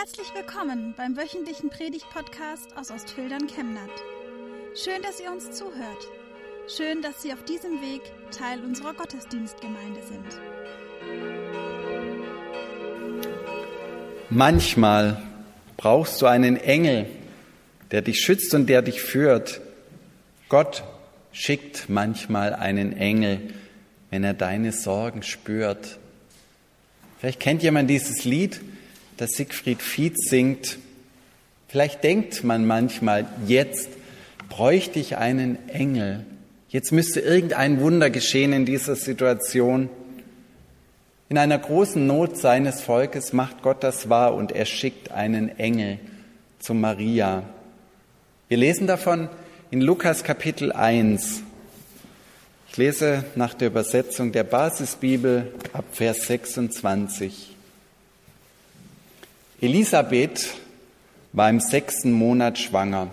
Herzlich willkommen beim wöchentlichen Predigt-Podcast aus Ostfildern Chemnat. Schön, dass ihr uns zuhört. Schön, dass Sie auf diesem Weg Teil unserer Gottesdienstgemeinde sind. Manchmal brauchst du einen Engel, der dich schützt und der dich führt. Gott schickt manchmal einen Engel, wenn er deine Sorgen spürt. Vielleicht kennt jemand dieses Lied, das Siegfried Fietz singt. Vielleicht denkt man manchmal, jetzt bräuchte ich einen Engel. Jetzt müsste irgendein Wunder geschehen in dieser Situation. In einer großen Not seines Volkes macht Gott das wahr und er schickt einen Engel zu Maria. Wir lesen davon in Lukas Kapitel 1. Ich lese nach der Übersetzung der Basisbibel ab Vers 26. Elisabeth war im sechsten Monat schwanger.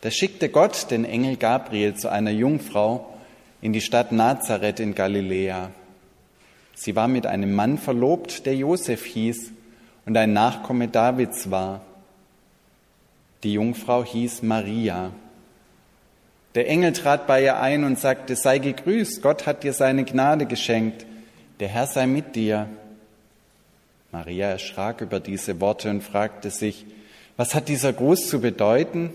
Da schickte Gott den Engel Gabriel zu einer Jungfrau in die Stadt Nazareth in Galiläa. Sie war mit einem Mann verlobt, der Josef hieß und ein Nachkomme Davids war. Die Jungfrau hieß Maria. Der Engel trat bei ihr ein und sagte, sei gegrüßt, Gott hat dir seine Gnade geschenkt, der Herr sei mit dir. Maria erschrak über diese Worte und fragte sich, was hat dieser Gruß zu bedeuten?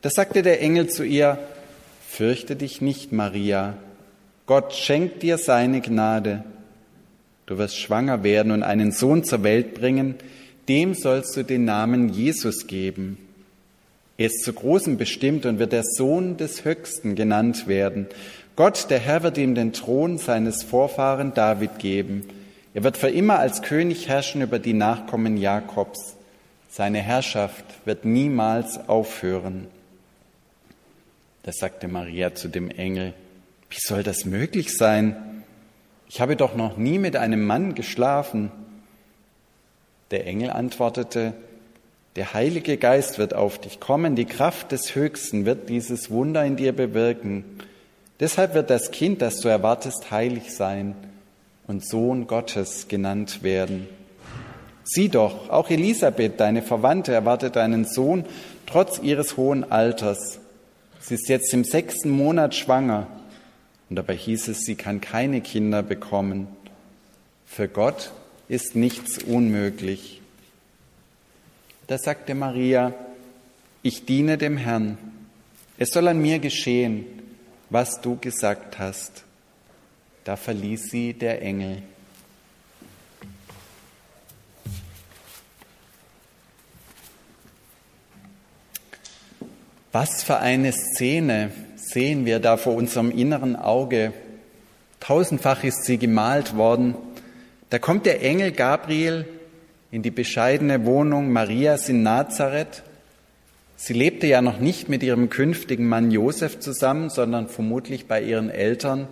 Da sagte der Engel zu ihr, fürchte dich nicht, Maria, Gott schenkt dir seine Gnade. Du wirst schwanger werden und einen Sohn zur Welt bringen, dem sollst du den Namen Jesus geben. Er ist zu Großem bestimmt und wird der Sohn des Höchsten genannt werden. Gott, der Herr, wird ihm den Thron seines Vorfahren David geben er wird für immer als König herrschen über die Nachkommen Jakobs. Seine Herrschaft wird niemals aufhören. Da sagte Maria zu dem Engel, wie soll das möglich sein? Ich habe doch noch nie mit einem Mann geschlafen. Der Engel antwortete, der Heilige Geist wird auf dich kommen, die Kraft des Höchsten wird dieses Wunder in dir bewirken. Deshalb wird das Kind, das du erwartest, heilig sein und Sohn Gottes genannt werden. Sieh doch, auch Elisabeth, deine Verwandte, erwartet einen Sohn trotz ihres hohen Alters. Sie ist jetzt im sechsten Monat schwanger und dabei hieß es, sie kann keine Kinder bekommen. Für Gott ist nichts unmöglich. Da sagte Maria, ich diene dem Herrn. Es soll an mir geschehen, was du gesagt hast. Da verließ sie der Engel. Was für eine Szene sehen wir da vor unserem inneren Auge. Tausendfach ist sie gemalt worden. Da kommt der Engel Gabriel in die bescheidene Wohnung Marias in Nazareth. Sie lebte ja noch nicht mit ihrem künftigen Mann Josef zusammen, sondern vermutlich bei ihren Eltern.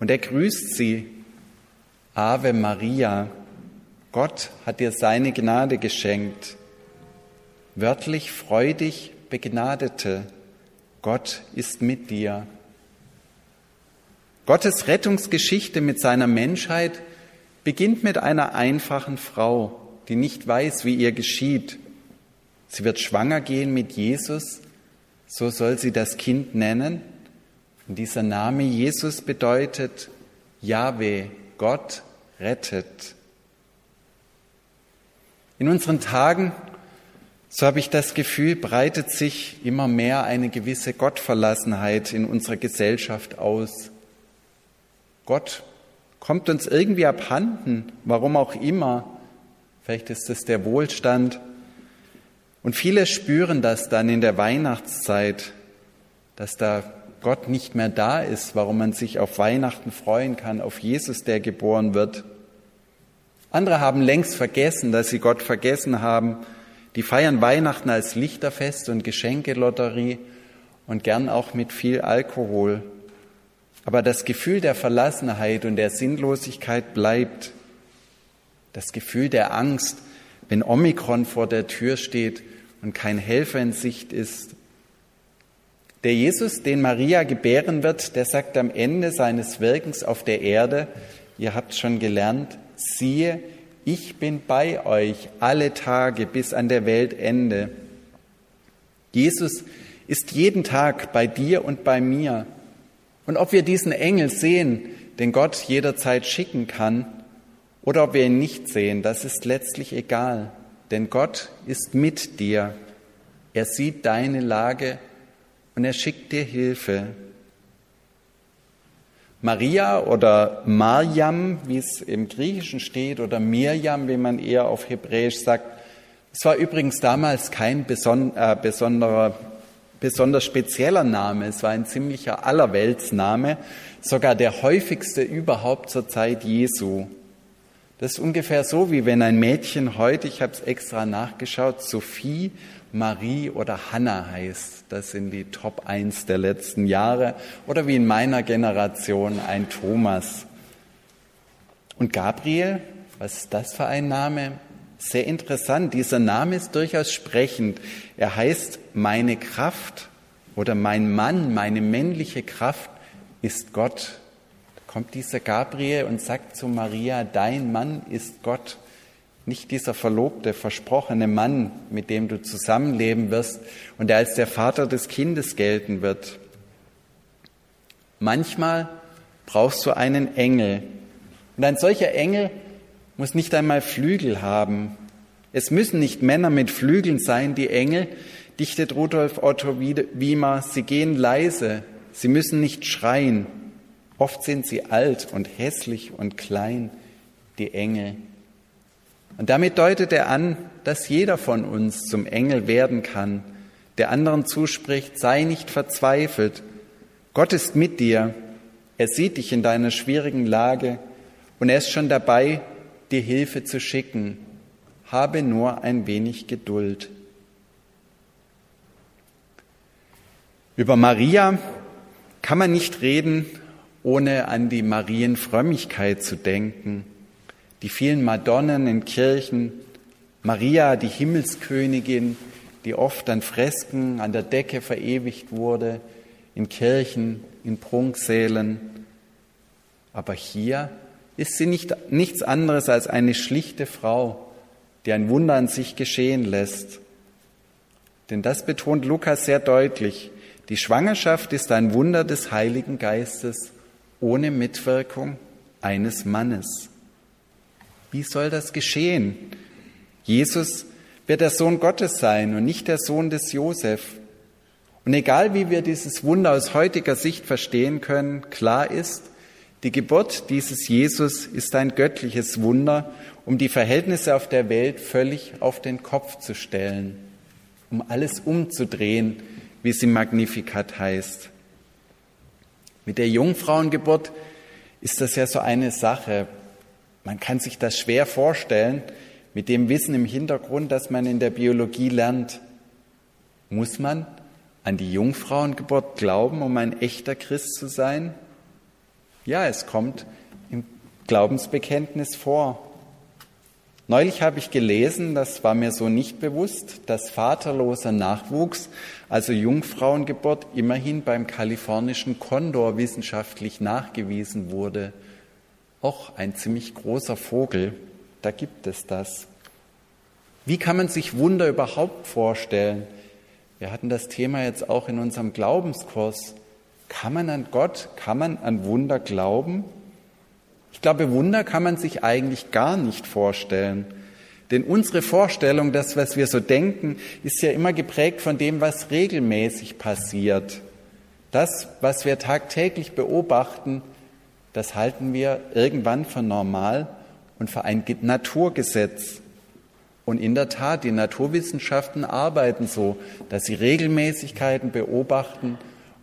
Und er grüßt sie. Ave Maria, Gott hat dir seine Gnade geschenkt. Wörtlich freudig Begnadete, Gott ist mit dir. Gottes Rettungsgeschichte mit seiner Menschheit beginnt mit einer einfachen Frau, die nicht weiß, wie ihr geschieht. Sie wird schwanger gehen mit Jesus, so soll sie das Kind nennen, und dieser Name Jesus bedeutet Jahwe, Gott rettet. In unseren Tagen, so habe ich das Gefühl, breitet sich immer mehr eine gewisse Gottverlassenheit in unserer Gesellschaft aus. Gott kommt uns irgendwie abhanden, warum auch immer. Vielleicht ist es der Wohlstand. Und viele spüren das dann in der Weihnachtszeit, dass da Gott nicht mehr da ist, warum man sich auf Weihnachten freuen kann, auf Jesus, der geboren wird. Andere haben längst vergessen, dass sie Gott vergessen haben. Die feiern Weihnachten als Lichterfest und Geschenkelotterie und gern auch mit viel Alkohol. Aber das Gefühl der Verlassenheit und der Sinnlosigkeit bleibt. Das Gefühl der Angst, wenn Omikron vor der Tür steht und kein Helfer in Sicht ist. Der Jesus, den Maria gebären wird, der sagt am Ende seines Wirkens auf der Erde, ihr habt schon gelernt, siehe, ich bin bei euch alle Tage bis an der Weltende. Jesus ist jeden Tag bei dir und bei mir. Und ob wir diesen Engel sehen, den Gott jederzeit schicken kann, oder ob wir ihn nicht sehen, das ist letztlich egal, denn Gott ist mit dir. Er sieht deine Lage und er schickt dir Hilfe. Maria oder Mariam, wie es im Griechischen steht, oder Mirjam, wie man eher auf Hebräisch sagt, es war übrigens damals kein beson äh, besonderer, besonders spezieller Name, es war ein ziemlicher Allerweltsname, sogar der häufigste überhaupt zur Zeit Jesu. Das ist ungefähr so, wie wenn ein Mädchen heute, ich habe es extra nachgeschaut, Sophie, Marie oder Hannah heißt. Das sind die Top 1 der letzten Jahre. Oder wie in meiner Generation ein Thomas. Und Gabriel, was ist das für ein Name? Sehr interessant. Dieser Name ist durchaus sprechend. Er heißt meine Kraft oder mein Mann, meine männliche Kraft ist Gott kommt dieser Gabriel und sagt zu Maria, dein Mann ist Gott, nicht dieser verlobte, versprochene Mann, mit dem du zusammenleben wirst und der als der Vater des Kindes gelten wird. Manchmal brauchst du einen Engel. Und ein solcher Engel muss nicht einmal Flügel haben. Es müssen nicht Männer mit Flügeln sein, die Engel, dichtet Rudolf Otto Wiemer, sie gehen leise, sie müssen nicht schreien. Oft sind sie alt und hässlich und klein, die Engel. Und damit deutet er an, dass jeder von uns zum Engel werden kann, der anderen zuspricht, sei nicht verzweifelt. Gott ist mit dir. Er sieht dich in deiner schwierigen Lage und er ist schon dabei, dir Hilfe zu schicken. Habe nur ein wenig Geduld. Über Maria kann man nicht reden, ohne an die Marienfrömmigkeit zu denken, die vielen Madonnen in Kirchen, Maria, die Himmelskönigin, die oft an Fresken an der Decke verewigt wurde, in Kirchen, in Prunksälen. Aber hier ist sie nicht, nichts anderes als eine schlichte Frau, die ein Wunder an sich geschehen lässt. Denn das betont Lukas sehr deutlich. Die Schwangerschaft ist ein Wunder des Heiligen Geistes ohne Mitwirkung eines Mannes. Wie soll das geschehen? Jesus wird der Sohn Gottes sein und nicht der Sohn des Josef. Und egal wie wir dieses Wunder aus heutiger Sicht verstehen können, klar ist, die Geburt dieses Jesus ist ein göttliches Wunder, um die Verhältnisse auf der Welt völlig auf den Kopf zu stellen, um alles umzudrehen, wie es im Magnificat heißt. Mit der Jungfrauengeburt ist das ja so eine Sache. Man kann sich das schwer vorstellen mit dem Wissen im Hintergrund, das man in der Biologie lernt. Muss man an die Jungfrauengeburt glauben, um ein echter Christ zu sein? Ja, es kommt im Glaubensbekenntnis vor. Neulich habe ich gelesen, das war mir so nicht bewusst, dass vaterloser Nachwuchs, also Jungfrauengeburt, immerhin beim kalifornischen Kondor wissenschaftlich nachgewiesen wurde. Auch ein ziemlich großer Vogel, da gibt es das. Wie kann man sich Wunder überhaupt vorstellen? Wir hatten das Thema jetzt auch in unserem Glaubenskurs. Kann man an Gott, kann man an Wunder glauben? Ich glaube, Wunder kann man sich eigentlich gar nicht vorstellen. Denn unsere Vorstellung, das, was wir so denken, ist ja immer geprägt von dem, was regelmäßig passiert. Das, was wir tagtäglich beobachten, das halten wir irgendwann für normal und für ein Naturgesetz. Und in der Tat, die Naturwissenschaften arbeiten so, dass sie Regelmäßigkeiten beobachten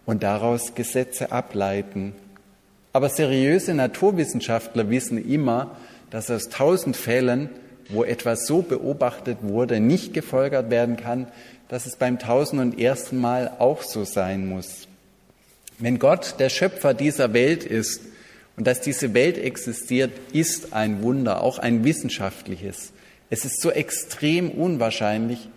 und daraus Gesetze ableiten. Aber seriöse Naturwissenschaftler wissen immer, dass aus tausend Fällen, wo etwas so beobachtet wurde, nicht gefolgert werden kann, dass es beim tausend und ersten Mal auch so sein muss. Wenn Gott der Schöpfer dieser Welt ist und dass diese Welt existiert, ist ein Wunder, auch ein wissenschaftliches. Es ist so extrem unwahrscheinlich,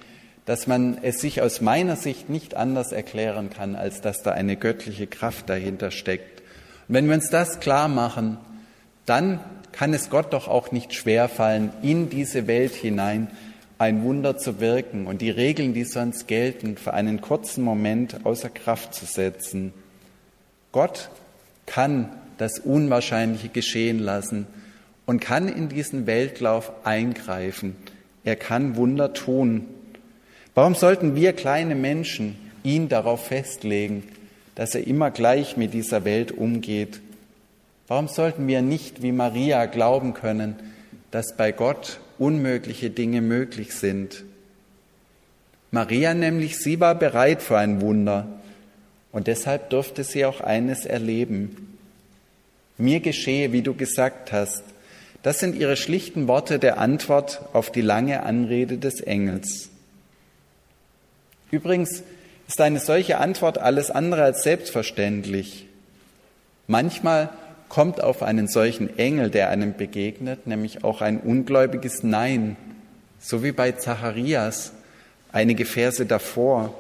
dass man es sich aus meiner Sicht nicht anders erklären kann, als dass da eine göttliche Kraft dahinter steckt. Und wenn wir uns das klar machen, dann kann es Gott doch auch nicht schwerfallen, in diese Welt hinein ein Wunder zu wirken und die Regeln, die sonst gelten, für einen kurzen Moment außer Kraft zu setzen. Gott kann das Unwahrscheinliche geschehen lassen und kann in diesen Weltlauf eingreifen. Er kann Wunder tun. Warum sollten wir kleine Menschen ihn darauf festlegen, dass er immer gleich mit dieser Welt umgeht? Warum sollten wir nicht wie Maria glauben können, dass bei Gott unmögliche Dinge möglich sind. Maria nämlich, sie war bereit für ein Wunder und deshalb durfte sie auch eines erleben. Mir geschehe, wie du gesagt hast. Das sind ihre schlichten Worte der Antwort auf die lange Anrede des Engels. Übrigens ist eine solche Antwort alles andere als selbstverständlich. Manchmal kommt auf einen solchen Engel, der einem begegnet, nämlich auch ein ungläubiges Nein, so wie bei Zacharias einige Verse davor.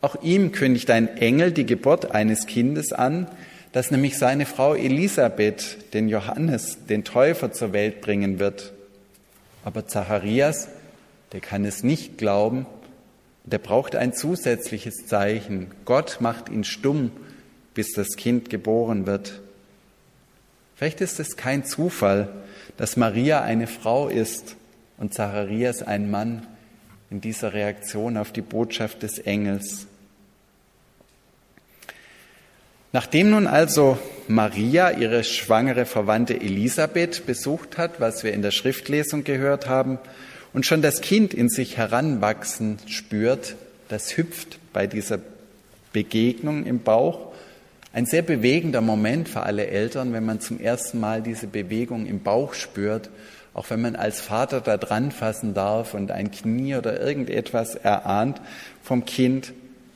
Auch ihm kündigt ein Engel die Geburt eines Kindes an, das nämlich seine Frau Elisabeth, den Johannes, den Täufer zur Welt bringen wird. Aber Zacharias, der kann es nicht glauben, der braucht ein zusätzliches Zeichen. Gott macht ihn stumm, bis das Kind geboren wird. Vielleicht ist es kein Zufall, dass Maria eine Frau ist und Zacharias ein Mann in dieser Reaktion auf die Botschaft des Engels. Nachdem nun also Maria ihre schwangere Verwandte Elisabeth besucht hat, was wir in der Schriftlesung gehört haben, und schon das Kind in sich heranwachsen spürt, das hüpft bei dieser Begegnung im Bauch, ein sehr bewegender Moment für alle Eltern, wenn man zum ersten Mal diese Bewegung im Bauch spürt, auch wenn man als Vater da dran fassen darf und ein Knie oder irgendetwas erahnt vom Kind,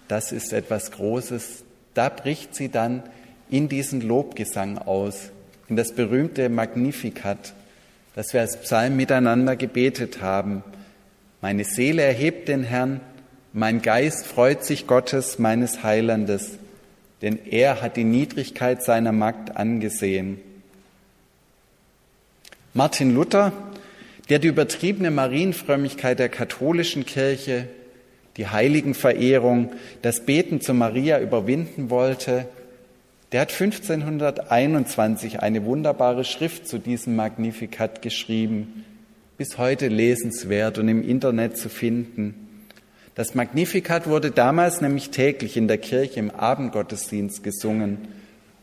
das ist etwas Großes. Da bricht sie dann in diesen Lobgesang aus, in das berühmte Magnificat, das wir als Psalm miteinander gebetet haben. Meine Seele erhebt den Herrn, mein Geist freut sich Gottes, meines Heilandes denn er hat die Niedrigkeit seiner Magd angesehen. Martin Luther, der die übertriebene Marienfrömmigkeit der katholischen Kirche, die Heiligenverehrung, das Beten zu Maria überwinden wollte, der hat 1521 eine wunderbare Schrift zu diesem Magnificat geschrieben, bis heute lesenswert und im Internet zu finden. Das Magnificat wurde damals nämlich täglich in der Kirche im Abendgottesdienst gesungen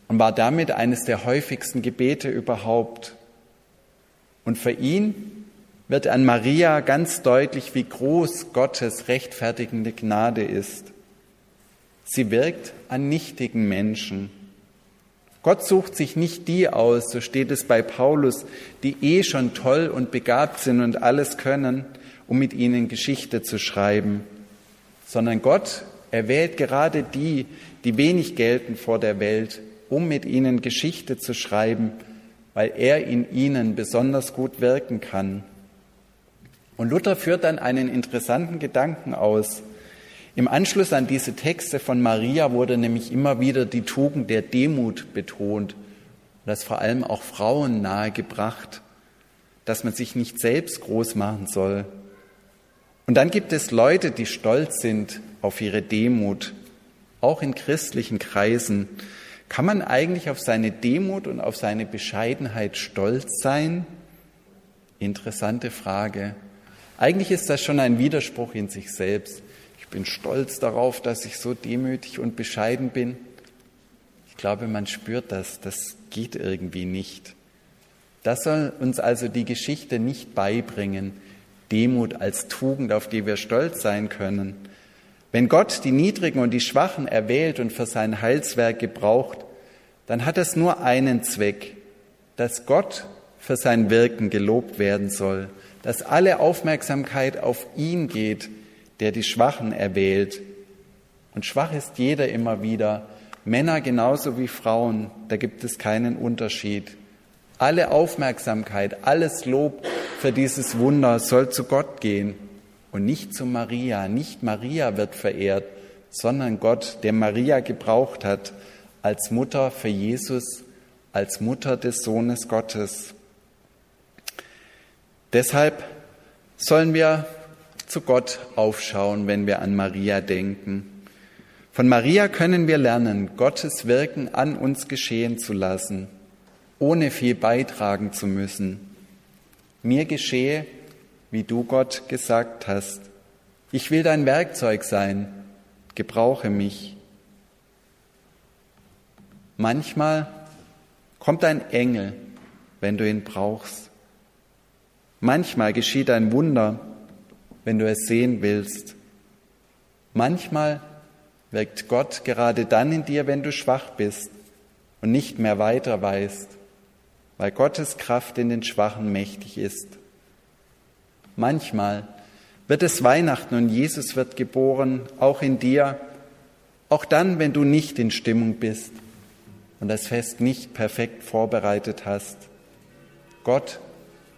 und war damit eines der häufigsten Gebete überhaupt. Und für ihn wird an Maria ganz deutlich, wie groß Gottes rechtfertigende Gnade ist. Sie wirkt an nichtigen Menschen. Gott sucht sich nicht die aus, so steht es bei Paulus, die eh schon toll und begabt sind und alles können, um mit ihnen Geschichte zu schreiben sondern Gott erwählt gerade die, die wenig gelten vor der Welt, um mit ihnen Geschichte zu schreiben, weil er in ihnen besonders gut wirken kann. Und Luther führt dann einen interessanten Gedanken aus. Im Anschluss an diese Texte von Maria wurde nämlich immer wieder die Tugend der Demut betont, das vor allem auch Frauen nahegebracht, dass man sich nicht selbst groß machen soll, und dann gibt es Leute, die stolz sind auf ihre Demut, auch in christlichen Kreisen. Kann man eigentlich auf seine Demut und auf seine Bescheidenheit stolz sein? Interessante Frage. Eigentlich ist das schon ein Widerspruch in sich selbst. Ich bin stolz darauf, dass ich so demütig und bescheiden bin. Ich glaube, man spürt das. Das geht irgendwie nicht. Das soll uns also die Geschichte nicht beibringen. Demut als Tugend, auf die wir stolz sein können. Wenn Gott die Niedrigen und die Schwachen erwählt und für sein Heilswerk gebraucht, dann hat es nur einen Zweck, dass Gott für sein Wirken gelobt werden soll, dass alle Aufmerksamkeit auf ihn geht, der die Schwachen erwählt. Und schwach ist jeder immer wieder, Männer genauso wie Frauen, da gibt es keinen Unterschied. Alle Aufmerksamkeit, alles Lob für dieses Wunder soll zu Gott gehen und nicht zu Maria. Nicht Maria wird verehrt, sondern Gott, der Maria gebraucht hat als Mutter für Jesus, als Mutter des Sohnes Gottes. Deshalb sollen wir zu Gott aufschauen, wenn wir an Maria denken. Von Maria können wir lernen, Gottes Wirken an uns geschehen zu lassen, ohne viel beitragen zu müssen. Mir geschehe, wie du Gott gesagt hast. Ich will dein Werkzeug sein, gebrauche mich. Manchmal kommt ein Engel, wenn du ihn brauchst. Manchmal geschieht ein Wunder, wenn du es sehen willst. Manchmal wirkt Gott gerade dann in dir, wenn du schwach bist und nicht mehr weiter weißt, weil Gottes Kraft in den Schwachen mächtig ist. Manchmal wird es Weihnachten und Jesus wird geboren, auch in dir, auch dann, wenn du nicht in Stimmung bist und das Fest nicht perfekt vorbereitet hast. Gott